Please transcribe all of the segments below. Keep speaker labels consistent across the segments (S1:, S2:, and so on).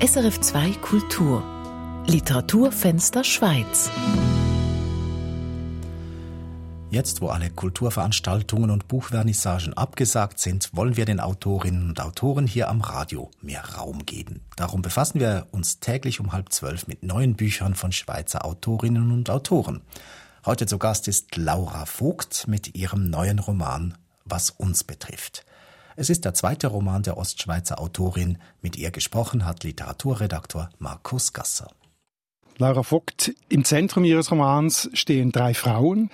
S1: SRF 2 Kultur Literaturfenster Schweiz
S2: Jetzt, wo alle Kulturveranstaltungen und Buchvernissagen abgesagt sind, wollen wir den Autorinnen und Autoren hier am Radio mehr Raum geben. Darum befassen wir uns täglich um halb zwölf mit neuen Büchern von Schweizer Autorinnen und Autoren. Heute zu Gast ist Laura Vogt mit ihrem neuen Roman Was uns betrifft. Es ist der zweite Roman der Ostschweizer Autorin. Mit ihr gesprochen hat Literaturredaktor Markus Gasser.
S3: Laura Vogt, im Zentrum ihres Romans stehen drei Frauen.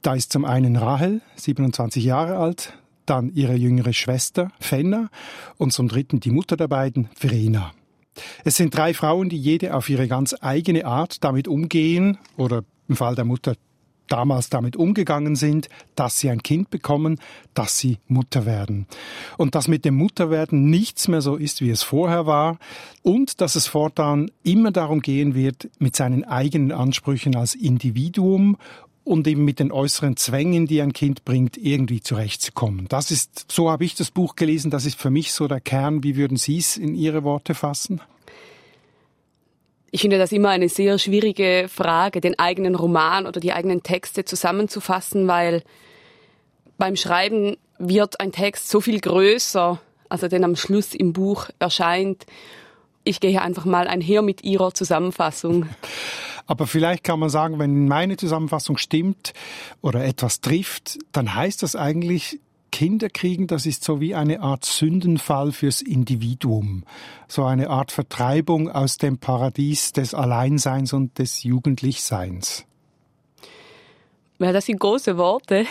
S3: Da ist zum einen Rahel, 27 Jahre alt, dann ihre jüngere Schwester Fenna und zum dritten die Mutter der beiden, Verena. Es sind drei Frauen, die jede auf ihre ganz eigene Art damit umgehen oder im Fall der Mutter damals damit umgegangen sind, dass sie ein Kind bekommen, dass sie Mutter werden. Und dass mit dem Mutterwerden nichts mehr so ist, wie es vorher war und dass es fortan immer darum gehen wird, mit seinen eigenen Ansprüchen als Individuum und eben mit den äußeren Zwängen, die ein Kind bringt, irgendwie zurechtzukommen. Das ist, so habe ich das Buch gelesen, das ist für mich so der Kern. Wie würden Sie es in Ihre Worte fassen?
S4: Ich finde das immer eine sehr schwierige Frage, den eigenen Roman oder die eigenen Texte zusammenzufassen, weil beim Schreiben wird ein Text so viel größer, als er denn am Schluss im Buch erscheint. Ich gehe einfach mal einher mit Ihrer Zusammenfassung.
S3: Aber vielleicht kann man sagen, wenn meine Zusammenfassung stimmt oder etwas trifft, dann heißt das eigentlich, Kinder kriegen, das ist so wie eine Art Sündenfall fürs Individuum. So eine Art Vertreibung aus dem Paradies des Alleinseins und des Jugendlichseins.
S4: Ja, das sind große Worte.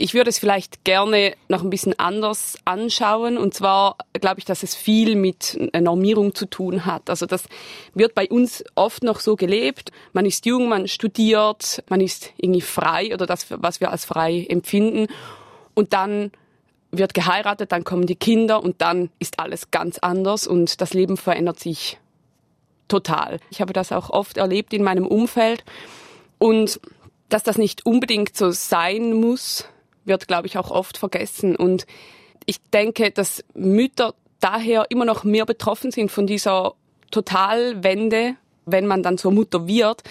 S4: Ich würde es vielleicht gerne noch ein bisschen anders anschauen. Und zwar glaube ich, dass es viel mit Normierung zu tun hat. Also das wird bei uns oft noch so gelebt. Man ist jung, man studiert, man ist irgendwie frei oder das, was wir als frei empfinden. Und dann wird geheiratet, dann kommen die Kinder und dann ist alles ganz anders und das Leben verändert sich total. Ich habe das auch oft erlebt in meinem Umfeld und dass das nicht unbedingt so sein muss, wird, glaube ich, auch oft vergessen. Und ich denke, dass Mütter daher immer noch mehr betroffen sind von dieser Totalwende, wenn man dann zur Mutter wird.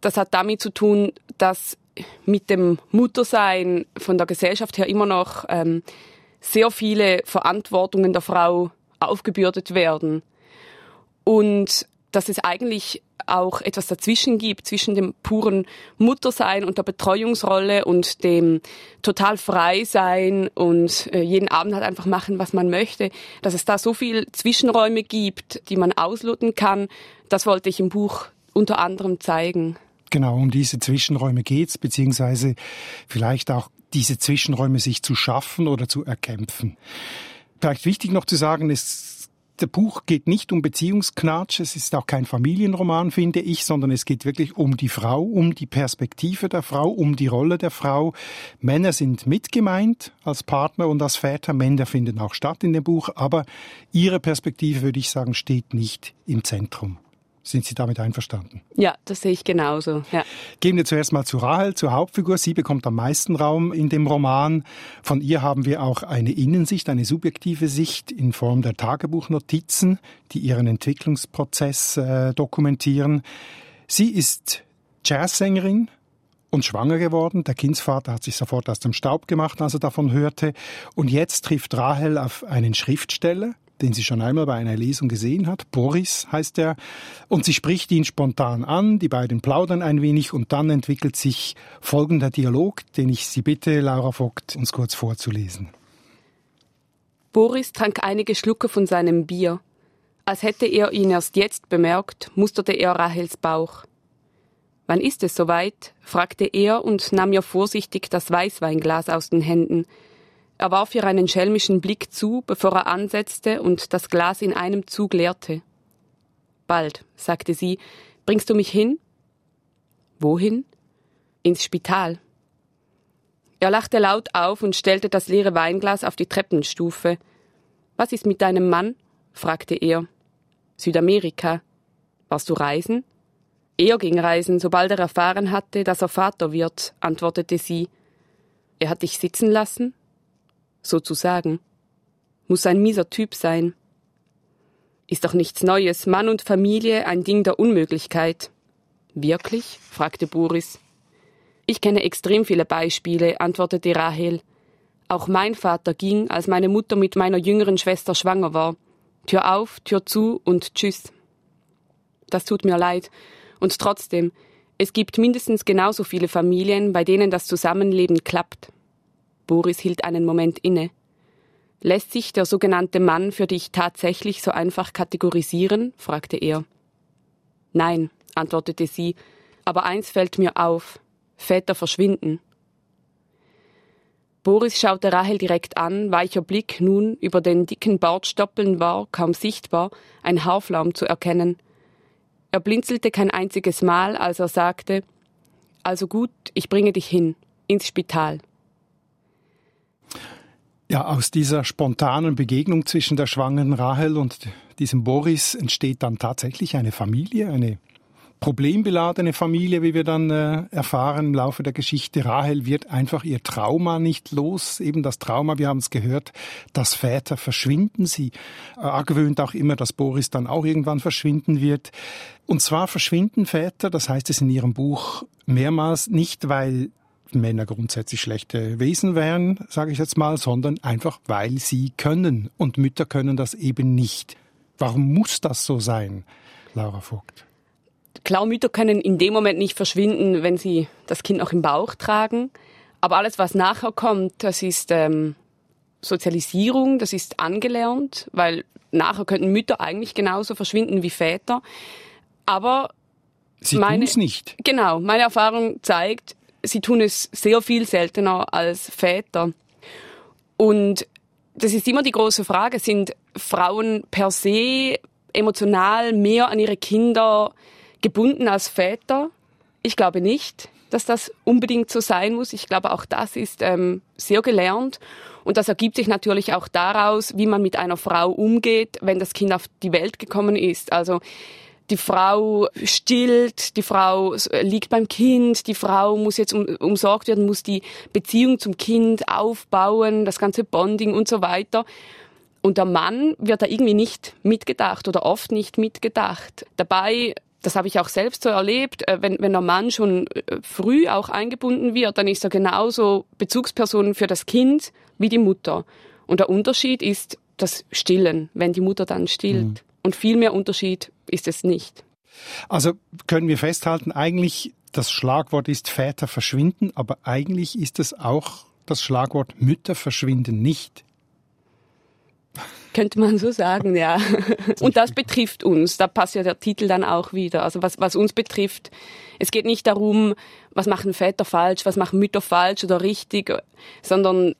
S4: Das hat damit zu tun, dass mit dem Muttersein von der Gesellschaft her immer noch ähm, sehr viele Verantwortungen der Frau aufgebürdet werden. Und dass es eigentlich auch etwas dazwischen gibt, zwischen dem puren Muttersein und der Betreuungsrolle und dem total frei sein und äh, jeden Abend halt einfach machen, was man möchte, dass es da so viel Zwischenräume gibt, die man ausloten kann, das wollte ich im Buch unter anderem zeigen.
S3: Genau, um diese Zwischenräume geht's, beziehungsweise vielleicht auch diese Zwischenräume sich zu schaffen oder zu erkämpfen. Vielleicht wichtig noch zu sagen, es der Buch geht nicht um Beziehungsknatsch, es ist auch kein Familienroman, finde ich, sondern es geht wirklich um die Frau, um die Perspektive der Frau, um die Rolle der Frau. Männer sind mitgemeint als Partner und als Väter, Männer finden auch statt in dem Buch, aber ihre Perspektive, würde ich sagen, steht nicht im Zentrum. Sind Sie damit einverstanden?
S4: Ja, das sehe ich genauso. Ja.
S3: Gehen wir zuerst mal zu Rahel, zur Hauptfigur. Sie bekommt am meisten Raum in dem Roman. Von ihr haben wir auch eine Innensicht, eine subjektive Sicht in Form der Tagebuchnotizen, die ihren Entwicklungsprozess äh, dokumentieren. Sie ist Jazzsängerin, und schwanger geworden. Der Kindsvater hat sich sofort aus dem Staub gemacht, als er davon hörte. Und jetzt trifft Rahel auf einen Schriftsteller, den sie schon einmal bei einer Lesung gesehen hat. Boris heißt er. Und sie spricht ihn spontan an, die beiden plaudern ein wenig und dann entwickelt sich folgender Dialog, den ich Sie bitte, Laura Vogt, uns kurz vorzulesen.
S4: Boris trank einige Schlucke von seinem Bier. Als hätte er ihn erst jetzt bemerkt, musterte er Rahels Bauch. Wann ist es soweit? fragte er und nahm ihr vorsichtig das Weißweinglas aus den Händen, er warf ihr einen schelmischen Blick zu, bevor er ansetzte und das Glas in einem Zug leerte. Bald, sagte sie, bringst du mich hin? Wohin? Ins Spital. Er lachte laut auf und stellte das leere Weinglas auf die Treppenstufe. Was ist mit deinem Mann? fragte er. Südamerika. Warst du reisen? Er ging reisen, sobald er erfahren hatte, dass er Vater wird, antwortete sie. Er hat dich sitzen lassen? Sozusagen. Muss ein mieser Typ sein. Ist doch nichts Neues, Mann und Familie ein Ding der Unmöglichkeit. Wirklich? fragte Boris. Ich kenne extrem viele Beispiele, antwortete Rahel. Auch mein Vater ging, als meine Mutter mit meiner jüngeren Schwester schwanger war. Tür auf, Tür zu und tschüss. Das tut mir leid. Und trotzdem, es gibt mindestens genauso viele Familien, bei denen das Zusammenleben klappt. Boris hielt einen Moment inne. Lässt sich der sogenannte Mann für dich tatsächlich so einfach kategorisieren? fragte er. Nein, antwortete sie, aber eins fällt mir auf. Väter verschwinden. Boris schaute Rahel direkt an, weicher Blick nun über den dicken Bartstoppeln war, kaum sichtbar, ein Haarflaum zu erkennen. Er blinzelte kein einziges Mal, als er sagte, also gut, ich bringe dich hin, ins Spital.
S3: Ja, aus dieser spontanen Begegnung zwischen der schwangeren Rahel und diesem Boris entsteht dann tatsächlich eine Familie, eine problembeladene Familie, wie wir dann äh, erfahren im Laufe der Geschichte. Rahel wird einfach ihr Trauma nicht los, eben das Trauma, wir haben es gehört, dass Väter verschwinden. Sie äh, argwöhnt auch immer, dass Boris dann auch irgendwann verschwinden wird. Und zwar verschwinden Väter, das heißt es in ihrem Buch mehrmals, nicht weil Männer grundsätzlich schlechte Wesen wären, sage ich jetzt mal, sondern einfach, weil sie können. Und Mütter können das eben nicht. Warum muss das so sein, Laura Vogt?
S4: Klar, Mütter können in dem Moment nicht verschwinden, wenn sie das Kind noch im Bauch tragen. Aber alles, was nachher kommt, das ist ähm, Sozialisierung, das ist angelernt, weil nachher könnten Mütter eigentlich genauso verschwinden wie Väter. Aber
S3: Sie meine, tun's nicht.
S4: Genau, meine Erfahrung zeigt, sie tun es sehr viel seltener als Väter. Und das ist immer die große Frage, sind Frauen per se emotional mehr an ihre Kinder gebunden als Väter? Ich glaube nicht, dass das unbedingt so sein muss. Ich glaube, auch das ist ähm, sehr gelernt. Und das ergibt sich natürlich auch daraus, wie man mit einer Frau umgeht, wenn das Kind auf die Welt gekommen ist. Also die Frau stillt, die Frau liegt beim Kind, die Frau muss jetzt um, umsorgt werden, muss die Beziehung zum Kind aufbauen, das ganze Bonding und so weiter. Und der Mann wird da irgendwie nicht mitgedacht oder oft nicht mitgedacht. Dabei das habe ich auch selbst so erlebt, äh, wenn, wenn der Mann schon äh, früh auch eingebunden wird, dann ist er genauso Bezugsperson für das Kind wie die Mutter. Und der Unterschied ist das Stillen, wenn die Mutter dann stillt. Mhm. Und viel mehr Unterschied ist es nicht.
S3: Also können wir festhalten, eigentlich das Schlagwort ist Väter verschwinden, aber eigentlich ist es auch das Schlagwort Mütter verschwinden nicht.
S4: Könnte man so sagen, ja. Und das betrifft uns. Da passt ja der Titel dann auch wieder. Also was, was uns betrifft, es geht nicht darum, was machen Väter falsch, was machen Mütter falsch oder richtig, sondern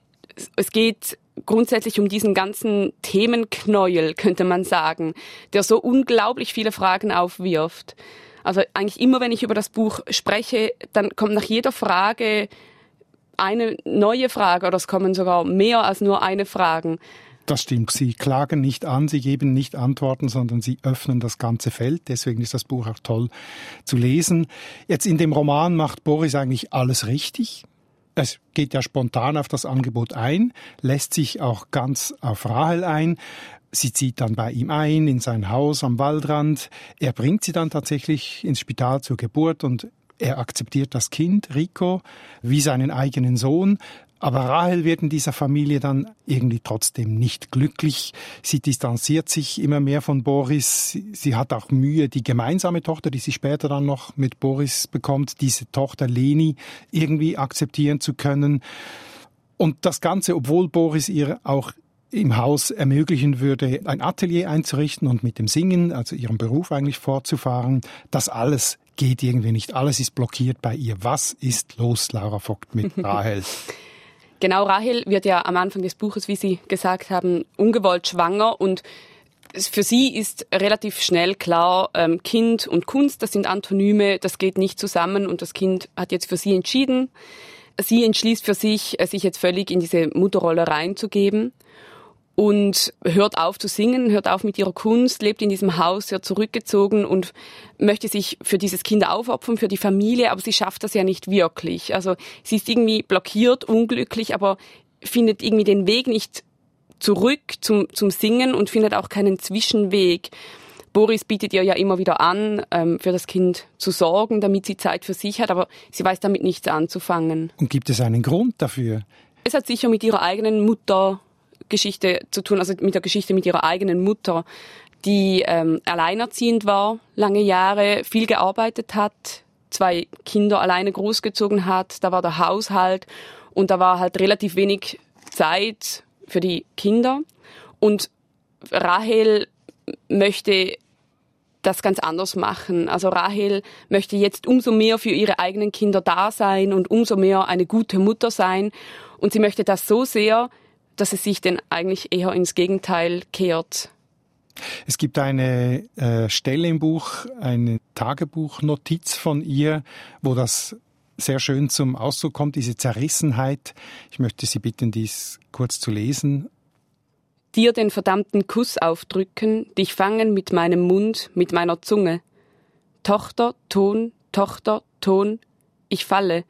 S4: es geht grundsätzlich um diesen ganzen Themenknäuel, könnte man sagen, der so unglaublich viele Fragen aufwirft. Also eigentlich immer, wenn ich über das Buch spreche, dann kommt nach jeder Frage eine neue Frage oder es kommen sogar mehr als nur eine Frage.
S3: Das stimmt. Sie klagen nicht an, sie geben nicht Antworten, sondern sie öffnen das ganze Feld. Deswegen ist das Buch auch toll zu lesen. Jetzt in dem Roman macht Boris eigentlich alles richtig. Es geht ja spontan auf das Angebot ein, lässt sich auch ganz auf Rahel ein. Sie zieht dann bei ihm ein in sein Haus am Waldrand. Er bringt sie dann tatsächlich ins Spital zur Geburt und er akzeptiert das Kind, Rico, wie seinen eigenen Sohn. Aber Rahel wird in dieser Familie dann irgendwie trotzdem nicht glücklich. Sie distanziert sich immer mehr von Boris. Sie hat auch Mühe, die gemeinsame Tochter, die sie später dann noch mit Boris bekommt, diese Tochter Leni irgendwie akzeptieren zu können. Und das Ganze, obwohl Boris ihr auch im Haus ermöglichen würde, ein Atelier einzurichten und mit dem Singen, also ihrem Beruf eigentlich fortzufahren. Das alles geht irgendwie nicht. Alles ist blockiert bei ihr. Was ist los, Laura Vogt, mit Rahel?
S4: Genau, Rahel wird ja am Anfang des Buches, wie Sie gesagt haben, ungewollt schwanger und für sie ist relativ schnell klar, ähm, Kind und Kunst, das sind Antonyme, das geht nicht zusammen und das Kind hat jetzt für sie entschieden. Sie entschließt für sich, äh, sich jetzt völlig in diese Mutterrolle reinzugeben und hört auf zu singen, hört auf mit ihrer Kunst, lebt in diesem Haus sehr zurückgezogen und möchte sich für dieses Kind aufopfern, für die Familie, aber sie schafft das ja nicht wirklich. Also sie ist irgendwie blockiert, unglücklich, aber findet irgendwie den Weg nicht zurück zum, zum Singen und findet auch keinen Zwischenweg. Boris bietet ihr ja immer wieder an, ähm, für das Kind zu sorgen, damit sie Zeit für sich hat, aber sie weiß damit nichts anzufangen.
S3: Und gibt es einen Grund dafür?
S4: Es hat sicher mit ihrer eigenen Muttergeschichte zu tun, also mit der Geschichte mit ihrer eigenen Mutter, die ähm, alleinerziehend war, lange Jahre, viel gearbeitet hat, zwei Kinder alleine großgezogen hat, da war der Haushalt und da war halt relativ wenig Zeit für die Kinder. Und Rahel möchte das ganz anders machen. Also Rahel möchte jetzt umso mehr für ihre eigenen Kinder da sein und umso mehr eine gute Mutter sein. Und sie möchte das so sehr, dass es sich denn eigentlich eher ins Gegenteil kehrt.
S3: Es gibt eine äh, Stelle im Buch, eine Tagebuchnotiz von ihr, wo das sehr schön zum Ausdruck kommt, diese Zerrissenheit. Ich möchte Sie bitten, dies kurz zu lesen
S4: dir den verdammten Kuss aufdrücken, dich fangen mit meinem Mund, mit meiner Zunge. Tochter, Ton, Tochter, Ton, ich falle.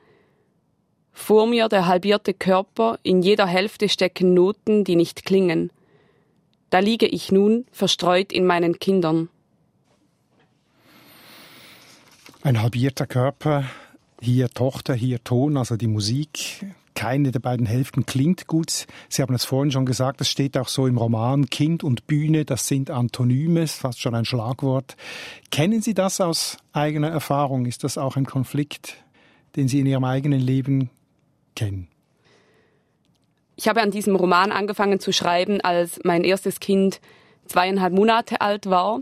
S4: Vor mir der halbierte Körper, in jeder Hälfte stecken Noten, die nicht klingen. Da liege ich nun, verstreut in meinen Kindern.
S3: Ein halbierter Körper, hier Tochter, hier Ton, also die Musik, keine der beiden Hälften klingt gut. Sie haben es vorhin schon gesagt, das steht auch so im Roman. Kind und Bühne, das sind Antonyme, fast schon ein Schlagwort. Kennen Sie das aus eigener Erfahrung? Ist das auch ein Konflikt, den Sie in Ihrem eigenen Leben kennen?
S4: Ich habe an diesem Roman angefangen zu schreiben, als mein erstes Kind zweieinhalb Monate alt war.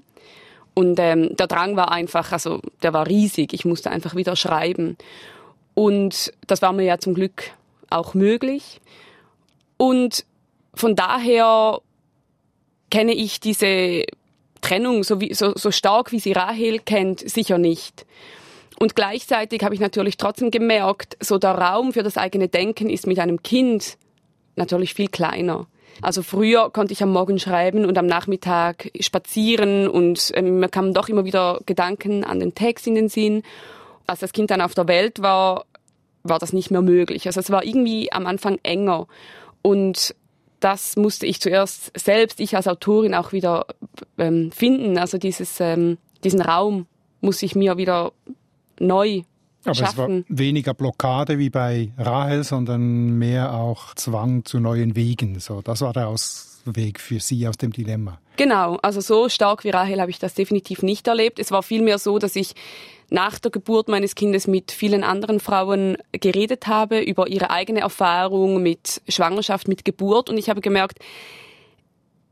S4: Und ähm, der Drang war einfach, also der war riesig. Ich musste einfach wieder schreiben. Und das war mir ja zum Glück auch möglich. Und von daher kenne ich diese Trennung so, wie, so, so stark, wie sie Rahel kennt, sicher nicht. Und gleichzeitig habe ich natürlich trotzdem gemerkt, so der Raum für das eigene Denken ist mit einem Kind natürlich viel kleiner. Also früher konnte ich am Morgen schreiben und am Nachmittag spazieren und äh, mir kamen doch immer wieder Gedanken an den Text in den Sinn. Als das Kind dann auf der Welt war, war das nicht mehr möglich. Also es war irgendwie am Anfang enger. Und das musste ich zuerst selbst, ich als Autorin auch wieder ähm, finden. Also dieses, ähm, diesen Raum muss ich mir wieder neu
S3: aber schaffen. es war weniger Blockade wie bei Rahel, sondern mehr auch Zwang zu neuen Wegen. So, das war der Ausweg für Sie aus dem Dilemma.
S4: Genau, also so stark wie Rahel habe ich das definitiv nicht erlebt. Es war vielmehr so, dass ich nach der Geburt meines Kindes mit vielen anderen Frauen geredet habe über ihre eigene Erfahrung mit Schwangerschaft, mit Geburt und ich habe gemerkt,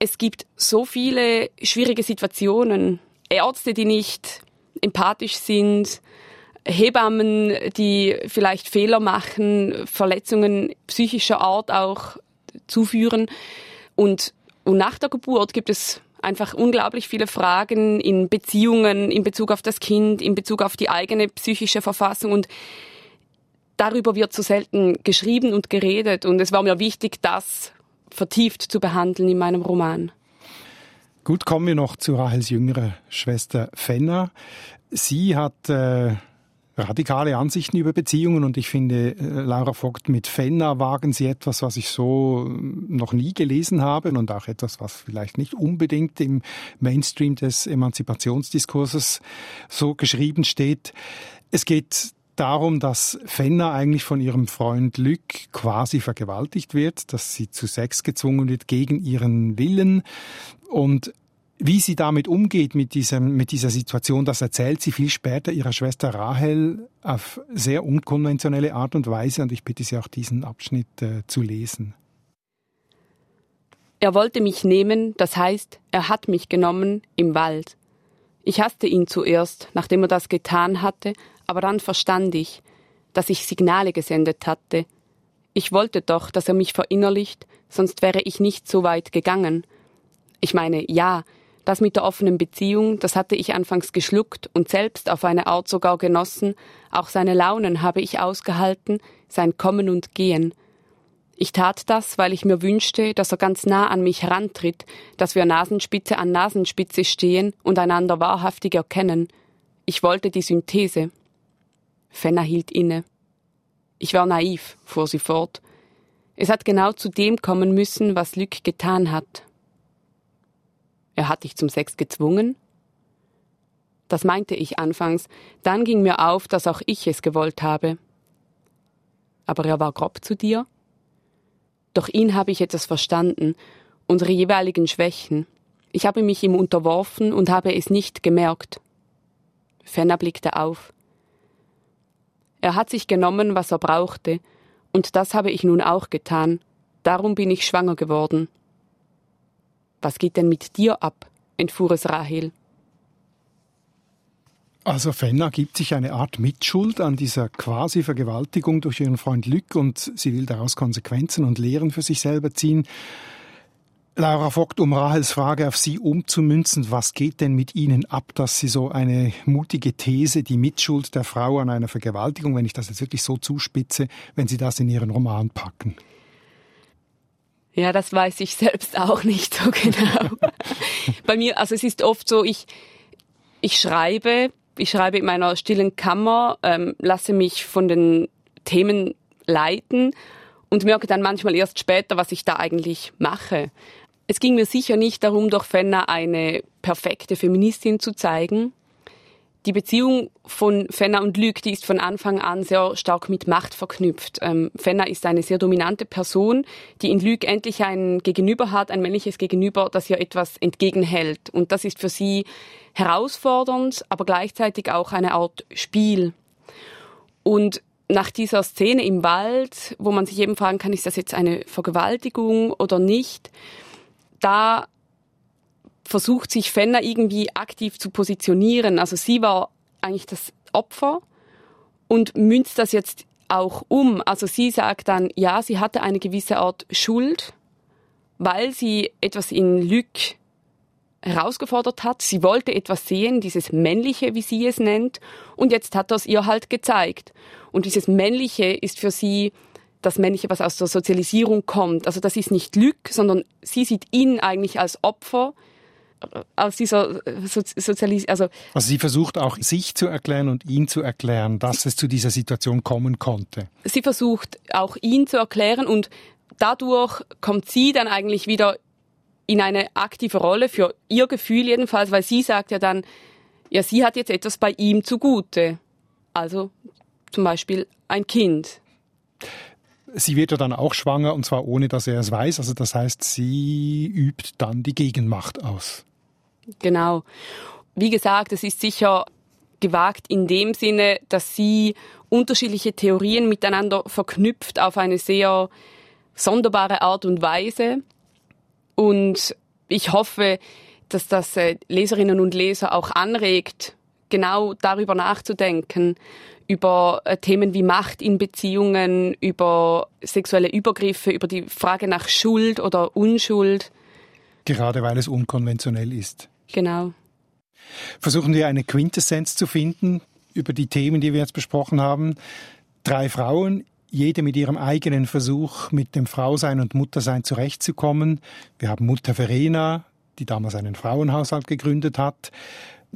S4: es gibt so viele schwierige Situationen. Ärzte, die nicht empathisch sind, Hebammen, die vielleicht Fehler machen, Verletzungen psychischer Art auch zuführen. Und, und nach der Geburt gibt es einfach unglaublich viele Fragen in Beziehungen, in Bezug auf das Kind, in Bezug auf die eigene psychische Verfassung und darüber wird so selten geschrieben und geredet und es war mir wichtig, das vertieft zu behandeln in meinem Roman.
S3: Gut, kommen wir noch zu Rahels jüngerer Schwester Fenner. Sie hat äh, radikale Ansichten über Beziehungen und ich finde, äh, Laura Vogt, mit Fenner wagen sie etwas, was ich so äh, noch nie gelesen habe und auch etwas, was vielleicht nicht unbedingt im Mainstream des Emanzipationsdiskurses so geschrieben steht. Es geht darum, dass Fenner eigentlich von ihrem Freund Luc quasi vergewaltigt wird, dass sie zu Sex gezwungen wird gegen ihren Willen und wie sie damit umgeht, mit, diesem, mit dieser Situation, das erzählt sie viel später ihrer Schwester Rahel auf sehr unkonventionelle Art und Weise. Und ich bitte Sie auch, diesen Abschnitt äh, zu lesen.
S4: Er wollte mich nehmen, das heißt, er hat mich genommen im Wald. Ich hasste ihn zuerst, nachdem er das getan hatte, aber dann verstand ich, dass ich Signale gesendet hatte. Ich wollte doch, dass er mich verinnerlicht, sonst wäre ich nicht so weit gegangen. Ich meine, ja, das mit der offenen Beziehung, das hatte ich anfangs geschluckt und selbst auf eine Art sogar genossen, auch seine Launen habe ich ausgehalten, sein Kommen und Gehen. Ich tat das, weil ich mir wünschte, dass er ganz nah an mich herantritt, dass wir Nasenspitze an Nasenspitze stehen und einander wahrhaftig erkennen. Ich wollte die Synthese. Fenner hielt inne. Ich war naiv, fuhr sie fort. Es hat genau zu dem kommen müssen, was Luc getan hat. Er hat dich zum Sex gezwungen? Das meinte ich anfangs, dann ging mir auf, dass auch ich es gewollt habe. Aber er war grob zu dir? Doch ihn habe ich etwas verstanden, unsere jeweiligen Schwächen. Ich habe mich ihm unterworfen und habe es nicht gemerkt. Fenner blickte auf. Er hat sich genommen, was er brauchte, und das habe ich nun auch getan. Darum bin ich schwanger geworden. Was geht denn mit dir ab? entfuhr es Rahel.
S3: Also Fenna gibt sich eine Art Mitschuld an dieser quasi Vergewaltigung durch ihren Freund Lück und sie will daraus Konsequenzen und Lehren für sich selber ziehen. Laura Vogt, um Rahels Frage auf Sie umzumünzen, was geht denn mit Ihnen ab, dass Sie so eine mutige These, die Mitschuld der Frau an einer Vergewaltigung, wenn ich das jetzt wirklich so zuspitze, wenn Sie das in Ihren Roman packen?
S4: Ja, das weiß ich selbst auch nicht so genau. Bei mir, also es ist oft so, ich, ich schreibe, ich schreibe in meiner stillen Kammer, ähm, lasse mich von den Themen leiten und merke dann manchmal erst später, was ich da eigentlich mache. Es ging mir sicher nicht darum, durch Fenner eine perfekte Feministin zu zeigen, die Beziehung von Fenner und Lüg, die ist von Anfang an sehr stark mit Macht verknüpft. Ähm, Fenner ist eine sehr dominante Person, die in Lüg endlich ein Gegenüber hat, ein männliches Gegenüber, das ihr etwas entgegenhält. Und das ist für sie herausfordernd, aber gleichzeitig auch eine Art Spiel. Und nach dieser Szene im Wald, wo man sich eben fragen kann, ist das jetzt eine Vergewaltigung oder nicht, da versucht sich Fenner irgendwie aktiv zu positionieren. Also sie war eigentlich das Opfer und münzt das jetzt auch um. Also sie sagt dann, ja, sie hatte eine gewisse Art Schuld, weil sie etwas in Lück herausgefordert hat. Sie wollte etwas sehen, dieses Männliche, wie sie es nennt, und jetzt hat das ihr halt gezeigt. Und dieses Männliche ist für sie das Männliche, was aus der Sozialisierung kommt. Also das ist nicht Lück, sondern sie sieht ihn eigentlich als Opfer, aus dieser äh, Sozialisierung. Also,
S3: also sie versucht auch sich zu erklären und ihn zu erklären, dass es zu dieser Situation kommen konnte.
S4: Sie versucht auch ihn zu erklären und dadurch kommt sie dann eigentlich wieder in eine aktive Rolle für ihr Gefühl jedenfalls, weil sie sagt ja dann, ja, sie hat jetzt etwas bei ihm zugute. Also zum Beispiel ein Kind.
S3: Sie wird ja dann auch schwanger und zwar ohne, dass er es weiß. Also das heißt, sie übt dann die Gegenmacht aus.
S4: Genau. Wie gesagt, es ist sicher gewagt in dem Sinne, dass sie unterschiedliche Theorien miteinander verknüpft auf eine sehr sonderbare Art und Weise. Und ich hoffe, dass das äh, Leserinnen und Leser auch anregt, genau darüber nachzudenken, über äh, Themen wie Macht in Beziehungen, über sexuelle Übergriffe, über die Frage nach Schuld oder Unschuld.
S3: Gerade weil es unkonventionell ist.
S4: Genau.
S3: Versuchen wir eine Quintessenz zu finden über die Themen, die wir jetzt besprochen haben. Drei Frauen, jede mit ihrem eigenen Versuch, mit dem Frausein und Muttersein zurechtzukommen. Wir haben Mutter Verena, die damals einen Frauenhaushalt gegründet hat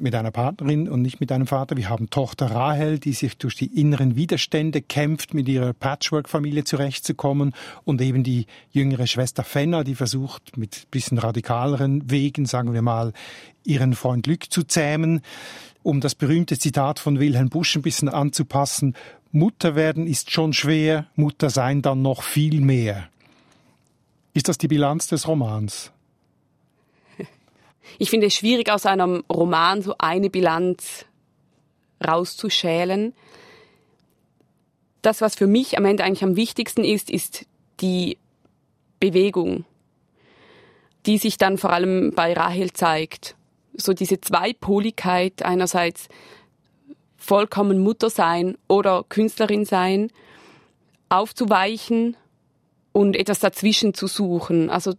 S3: mit einer Partnerin und nicht mit einem Vater. Wir haben Tochter Rahel, die sich durch die inneren Widerstände kämpft, mit ihrer Patchwork-Familie zurechtzukommen und eben die jüngere Schwester Fenna, die versucht, mit bisschen radikaleren Wegen, sagen wir mal, ihren Freund Lück zu zähmen. Um das berühmte Zitat von Wilhelm Busch ein bisschen anzupassen, Mutter werden ist schon schwer, Mutter sein dann noch viel mehr. Ist das die Bilanz des Romans?
S4: Ich finde es schwierig, aus einem Roman so eine Bilanz rauszuschälen. Das, was für mich am Ende eigentlich am wichtigsten ist, ist die Bewegung, die sich dann vor allem bei Rahel zeigt. So diese Zweipoligkeit, einerseits vollkommen Mutter sein oder Künstlerin sein, aufzuweichen und etwas dazwischen zu suchen. Also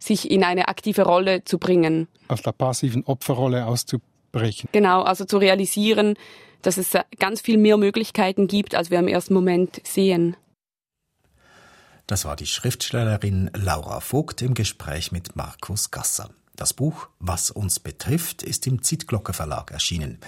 S4: sich in eine aktive Rolle zu bringen.
S3: Aus der passiven Opferrolle auszubrechen.
S4: Genau, also zu realisieren, dass es ganz viel mehr Möglichkeiten gibt, als wir im ersten Moment sehen.
S2: Das war die Schriftstellerin Laura Vogt im Gespräch mit Markus Gasser. Das Buch Was uns betrifft ist im Zitglocke Verlag erschienen.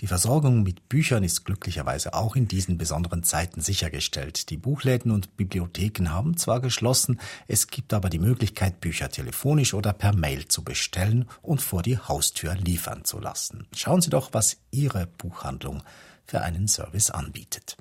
S2: Die Versorgung mit Büchern ist glücklicherweise auch in diesen besonderen Zeiten sichergestellt. Die Buchläden und Bibliotheken haben zwar geschlossen, es gibt aber die Möglichkeit, Bücher telefonisch oder per Mail zu bestellen und vor die Haustür liefern zu lassen. Schauen Sie doch, was Ihre Buchhandlung für einen Service anbietet.